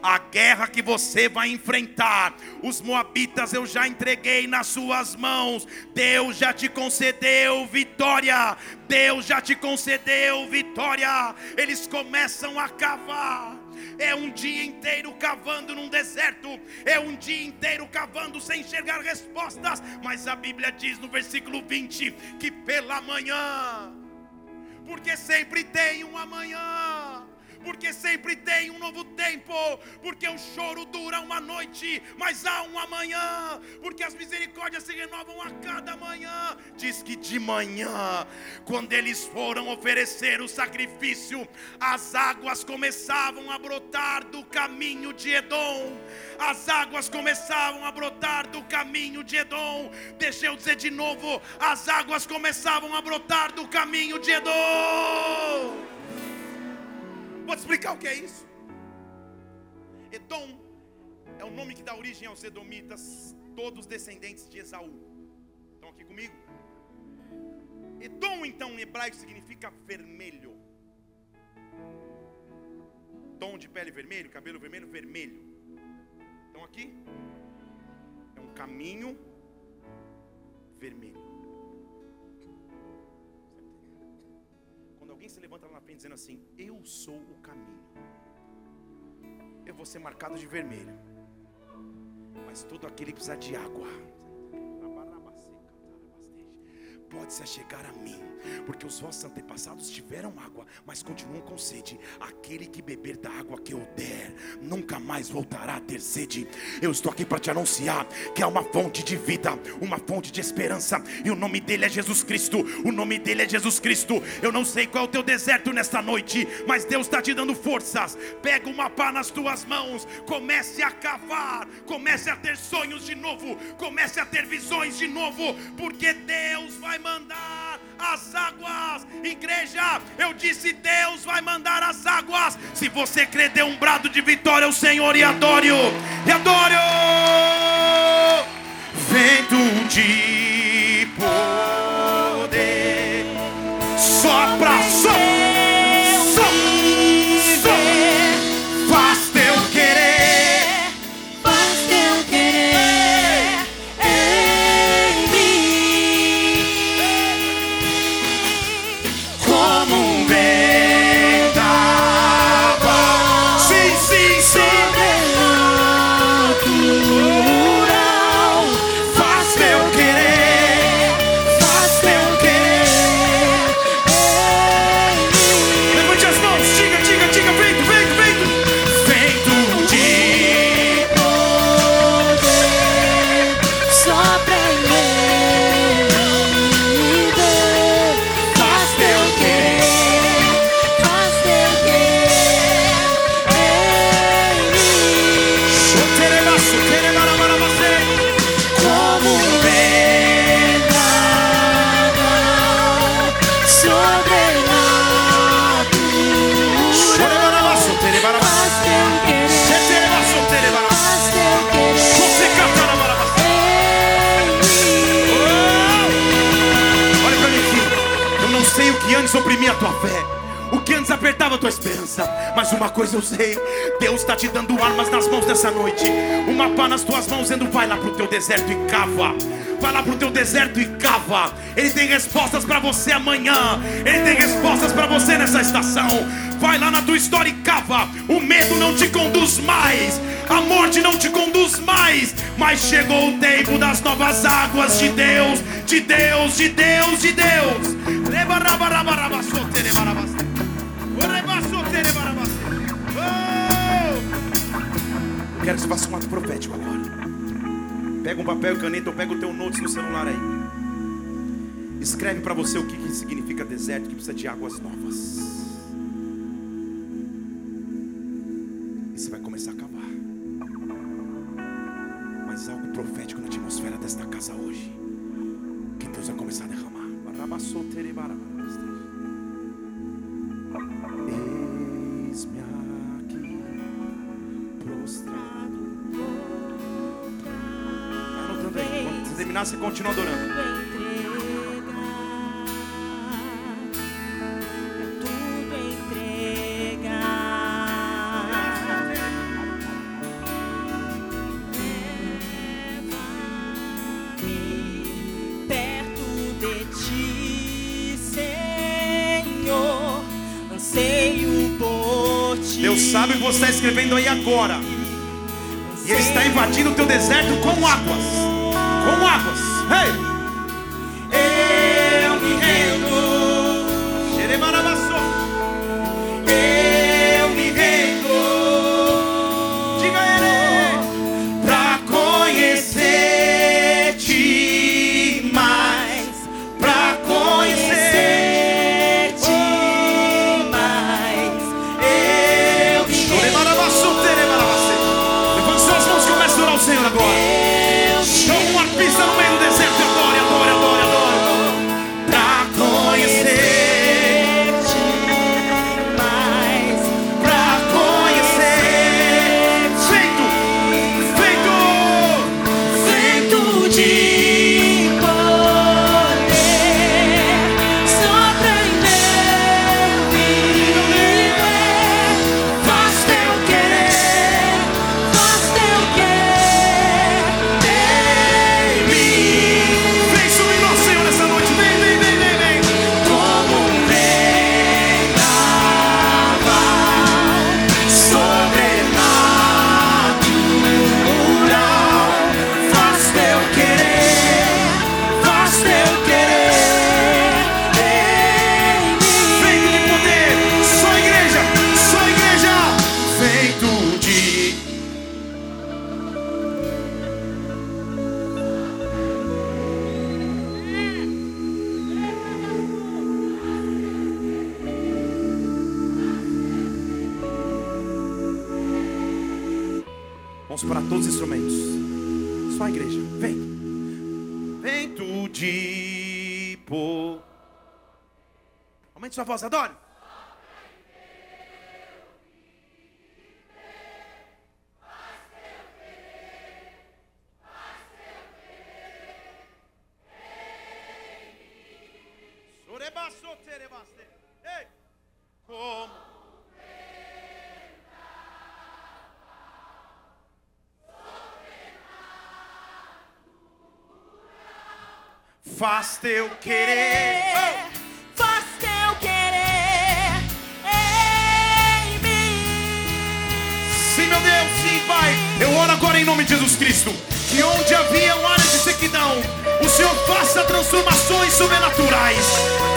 A guerra que você vai enfrentar, os moabitas eu já entreguei nas suas mãos. Deus já te concedeu vitória. Deus já te concedeu vitória. Eles começam a cavar. É um dia inteiro cavando num deserto, é um dia inteiro cavando sem enxergar respostas, mas a Bíblia diz no versículo 20 que pela manhã porque sempre tem um amanhã porque sempre tem um novo tempo, porque o choro dura uma noite, mas há um amanhã, porque as misericórdias se renovam a cada manhã. Diz que de manhã, quando eles foram oferecer o sacrifício, as águas começavam a brotar do caminho de Edom. As águas começavam a brotar do caminho de Edom. Deixa eu dizer de novo: as águas começavam a brotar do caminho de Edom. Vou te explicar o que é isso. Edom é o nome que dá origem aos edomitas, todos descendentes de Esaú. Estão aqui comigo? Edom, então, em hebraico significa vermelho. Tom de pele vermelho, cabelo vermelho, vermelho. Estão aqui? É um caminho vermelho. Alguém se levanta lá na frente dizendo assim: Eu sou o caminho. Eu vou ser marcado de vermelho. Mas todo aquele que precisa de água pode se achegar a mim, porque os vossos antepassados tiveram água, mas continuam com sede. Aquele que beber da água que eu der, nunca mais voltará a ter sede. Eu estou aqui para te anunciar que há uma fonte de vida, uma fonte de esperança, e o nome dele é Jesus Cristo. O nome dele é Jesus Cristo. Eu não sei qual é o teu deserto nesta noite, mas Deus está te dando forças. Pega uma pá nas tuas mãos, comece a cavar, comece a ter sonhos de novo, comece a ter visões de novo, porque Deus vai vai mandar as águas. Igreja, eu disse: Deus vai mandar as águas. Se você crer, dê um brado de vitória ao Senhor e adore-o. E adore-o. Vento de poder, sopra, sopra. Sei: Deus está te dando armas nas mãos nessa noite. Uma pá nas tuas mãos, dizendo: vai lá pro teu deserto e cava. Vai lá pro teu deserto e cava. Ele tem respostas para você amanhã. Ele tem respostas para você nessa estação. Vai lá na tua história e cava. O medo não te conduz mais. A morte não te conduz mais. Mas chegou o tempo das novas águas de Deus, de Deus, de Deus, de Deus. Lebarabarabarabassoterebarabas. Quero que você faça um ato profético agora. Pega um papel e caneta ou pega o teu notes no celular aí. Escreve para você o que, que significa deserto, que precisa de águas novas. Terminar, você continua adorando. tudo entregar. Leva-me perto de ti, Senhor. Anseio por ti. Deus sabe o que você está escrevendo aí agora. E Ele está invadindo o teu deserto com águas. Com águas. Ei! Eu voz, adore. Como? Faz teu querer. Oro agora em nome de Jesus Cristo. Que onde havia um área de sequidão, o Senhor faça transformações sobrenaturais.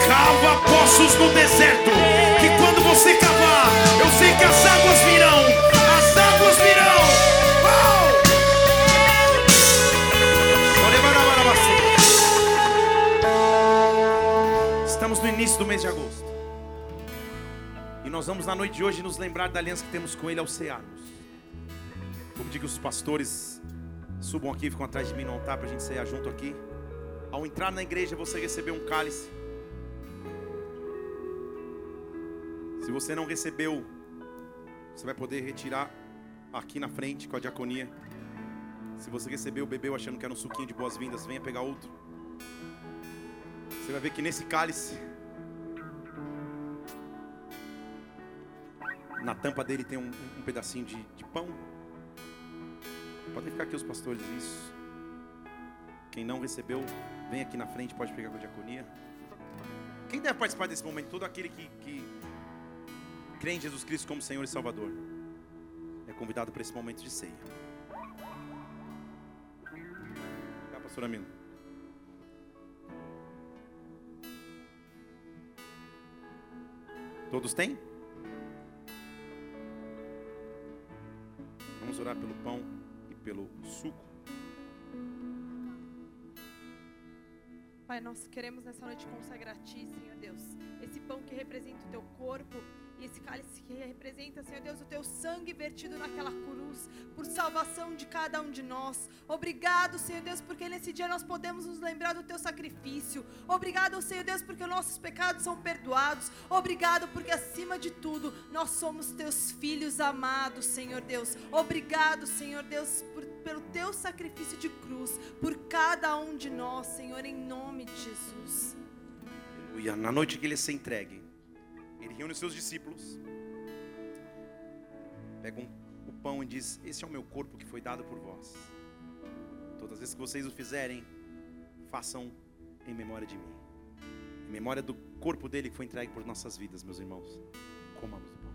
Cava poços no deserto. Que quando você cavar, eu sei que as águas virão. As águas virão. Estamos no início do mês de agosto. E nós vamos na noite de hoje nos lembrar da aliança que temos com Ele ao cearmos. Pedir que os pastores subam aqui, ficam atrás de mim no altar para a gente cear junto aqui. Ao entrar na igreja, você recebeu um cálice. Se você não recebeu, você vai poder retirar aqui na frente com a diaconia. Se você recebeu, bebeu achando que era um suquinho de boas-vindas, venha pegar outro. Você vai ver que nesse cálice, na tampa dele tem um, um pedacinho de, de pão. Podem ficar aqui os pastores, isso. Quem não recebeu, vem aqui na frente, pode pegar com a diaconia. Quem deve participar desse momento? Todo aquele que, que crê em Jesus Cristo como Senhor e Salvador é convidado para esse momento de ceia. Cá, pastor Amino. Todos têm? Vamos orar pelo pão pelo suco. Pai, nós queremos nessa noite consagrar a Ti, Senhor Deus, esse pão que representa o Teu corpo e esse cálice que representa, Senhor Deus, o Teu sangue vertido naquela cruz, por salvação de cada um de nós. Obrigado, Senhor Deus, porque nesse dia nós podemos nos lembrar do Teu sacrifício. Obrigado, Senhor Deus, porque nossos pecados são perdoados. Obrigado, porque acima de tudo nós somos Teus filhos amados, Senhor Deus. Obrigado, Senhor Deus, por, pelo Teu sacrifício de cruz, por cada um de nós, Senhor, em nome de Jesus. Aleluia. Na noite que ele se entregue, ele reúne os seus discípulos, pega um- o pão e diz: Esse é o meu corpo que foi dado por vós. Todas as vezes que vocês o fizerem, façam em memória de mim, em memória do corpo dele que foi entregue por nossas vidas, meus irmãos. Comamos o pão.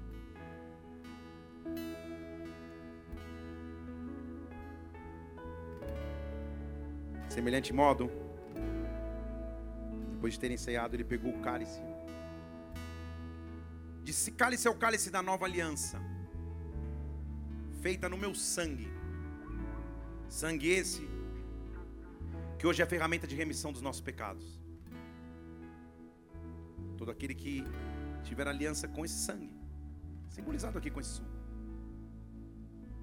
Semelhante modo, depois de terem ceado, ele pegou o cálice. Disse: Cálice é o cálice da nova aliança, feita no meu sangue. Sangue esse, que hoje é a ferramenta de remissão dos nossos pecados. Todo aquele que tiver aliança com esse sangue, simbolizado aqui com esse suco,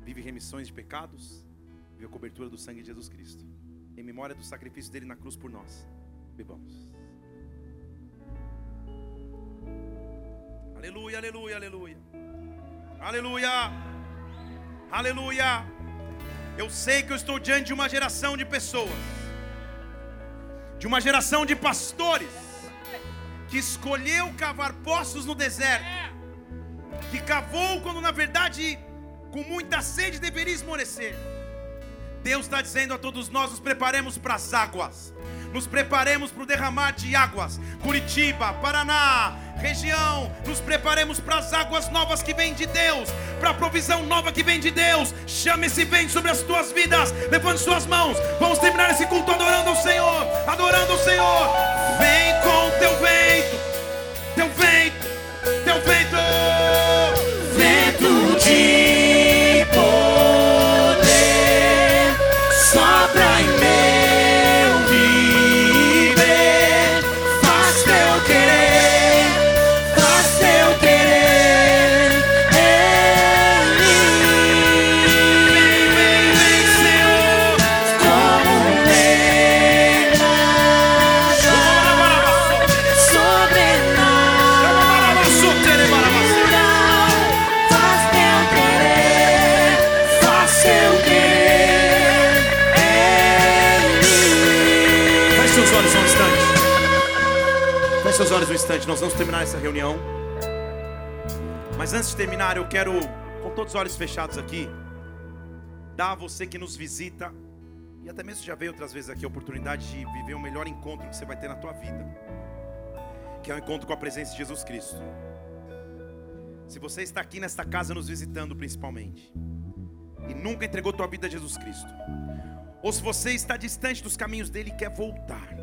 vive remissões de pecados, vive a cobertura do sangue de Jesus Cristo, em memória do sacrifício dele na cruz por nós. Bebamos. Aleluia, aleluia, aleluia. Aleluia. Aleluia. Eu sei que eu estou diante de uma geração de pessoas, de uma geração de pastores, que escolheu cavar poços no deserto, que cavou quando na verdade, com muita sede, deveria esmorecer. Deus está dizendo a todos nós: nos preparemos para as águas, nos preparemos para o derramar de águas. Curitiba, Paraná, região, nos preparemos para as águas novas que vêm de Deus, para a provisão nova que vem de Deus. Chame esse vento sobre as tuas vidas, levante suas mãos. Vamos terminar esse culto adorando o Senhor, adorando o Senhor. Vem com teu vento, teu vento, reunião. Mas antes de terminar, eu quero, com todos os olhos fechados aqui, dar a você que nos visita, e até mesmo já veio outras vezes aqui, a oportunidade de viver o melhor encontro que você vai ter na tua vida, que é o encontro com a presença de Jesus Cristo. Se você está aqui nesta casa nos visitando principalmente, e nunca entregou tua vida a Jesus Cristo, ou se você está distante dos caminhos dele e quer voltar,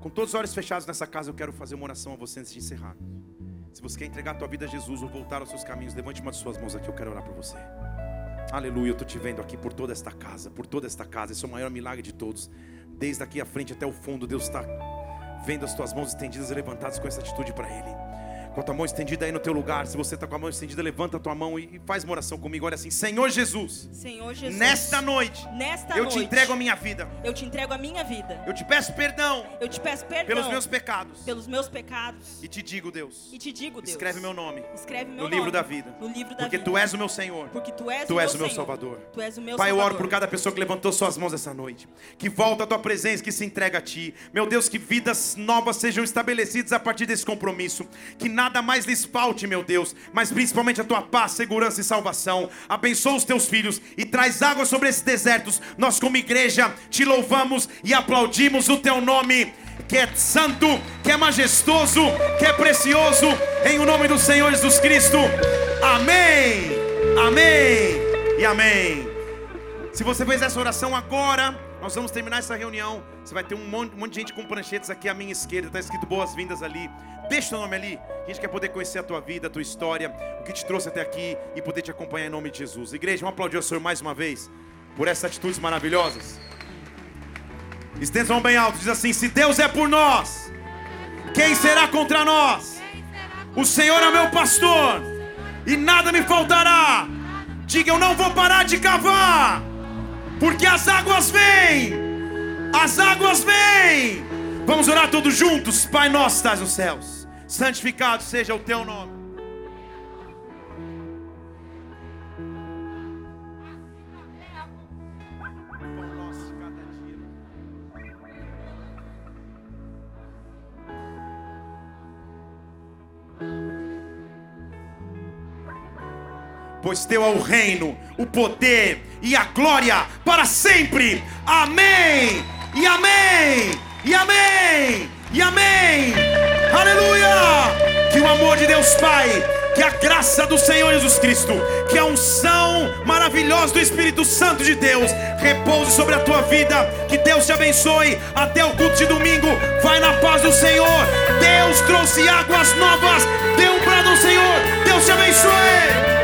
com todos os olhos fechados nessa casa, eu quero fazer uma oração a você antes de encerrar. Se você quer entregar a tua vida a Jesus ou voltar aos seus caminhos, levante uma de suas mãos aqui, eu quero orar por você. Aleluia, eu estou te vendo aqui por toda esta casa, por toda esta casa. Esse é o maior milagre de todos. Desde aqui à frente até o fundo, Deus está vendo as tuas mãos estendidas e levantadas com essa atitude para Ele com a tua mão estendida aí no teu lugar. Se você está com a mão estendida, levanta a tua mão e faz uma oração comigo. Olha assim, Senhor Jesus. Senhor Jesus. Nesta noite. Nesta eu noite. te entrego a minha vida. Eu te entrego a minha vida. Eu te peço perdão. Eu te peço perdão. Pelos meus pecados. Pelos meus pecados. E te digo, Deus. E te digo, Deus. Escreve meu nome. Escreve meu no nome. livro da vida. No livro da Porque vida. tu és o meu Senhor. Porque tu és Tu o és meu o meu Senhor. Salvador. Tu és o meu Pai, eu Salvador. oro por cada pessoa que levantou suas mãos essa noite. Que volta a tua presença, que se entrega a ti. Meu Deus, que vidas novas sejam estabelecidas a partir desse compromisso. Que nada mais lhes falte, meu Deus. Mas principalmente a tua paz, segurança e salvação. Abençoa os teus filhos e traz água sobre esses desertos. Nós, como igreja, te louvamos e aplaudimos o teu nome. Que é santo, que é majestoso, que é precioso, em o nome do Senhor Jesus Cristo. Amém, amém e amém. Se você fez essa oração agora, nós vamos terminar essa reunião. Você vai ter um monte, um monte de gente com pranchetes aqui à minha esquerda. Está escrito boas-vindas ali. Deixa o teu nome ali. A gente quer poder conhecer a tua vida, a tua história, o que te trouxe até aqui e poder te acompanhar em nome de Jesus. Igreja, vamos aplaudir o Senhor mais uma vez por essas atitudes maravilhosas. Estenda a bem alto, diz assim: Se Deus é por nós, quem será contra nós? O Senhor é meu pastor e nada me faltará. Diga, eu não vou parar de cavar, porque as águas vêm, as águas vêm. Vamos orar todos juntos, Pai nosso que estás nos céus, santificado seja o teu nome. Pois teu é o reino, o poder e a glória para sempre. Amém. E amém. E amém. E amém. Aleluia! Que o amor de Deus Pai, que a graça do Senhor Jesus Cristo, que a unção maravilhosa do Espírito Santo de Deus repouse sobre a tua vida. Que Deus te abençoe. Até o culto de domingo. Vai na paz do Senhor. Deus trouxe águas novas. Dê um brado ao Senhor. Deus te abençoe.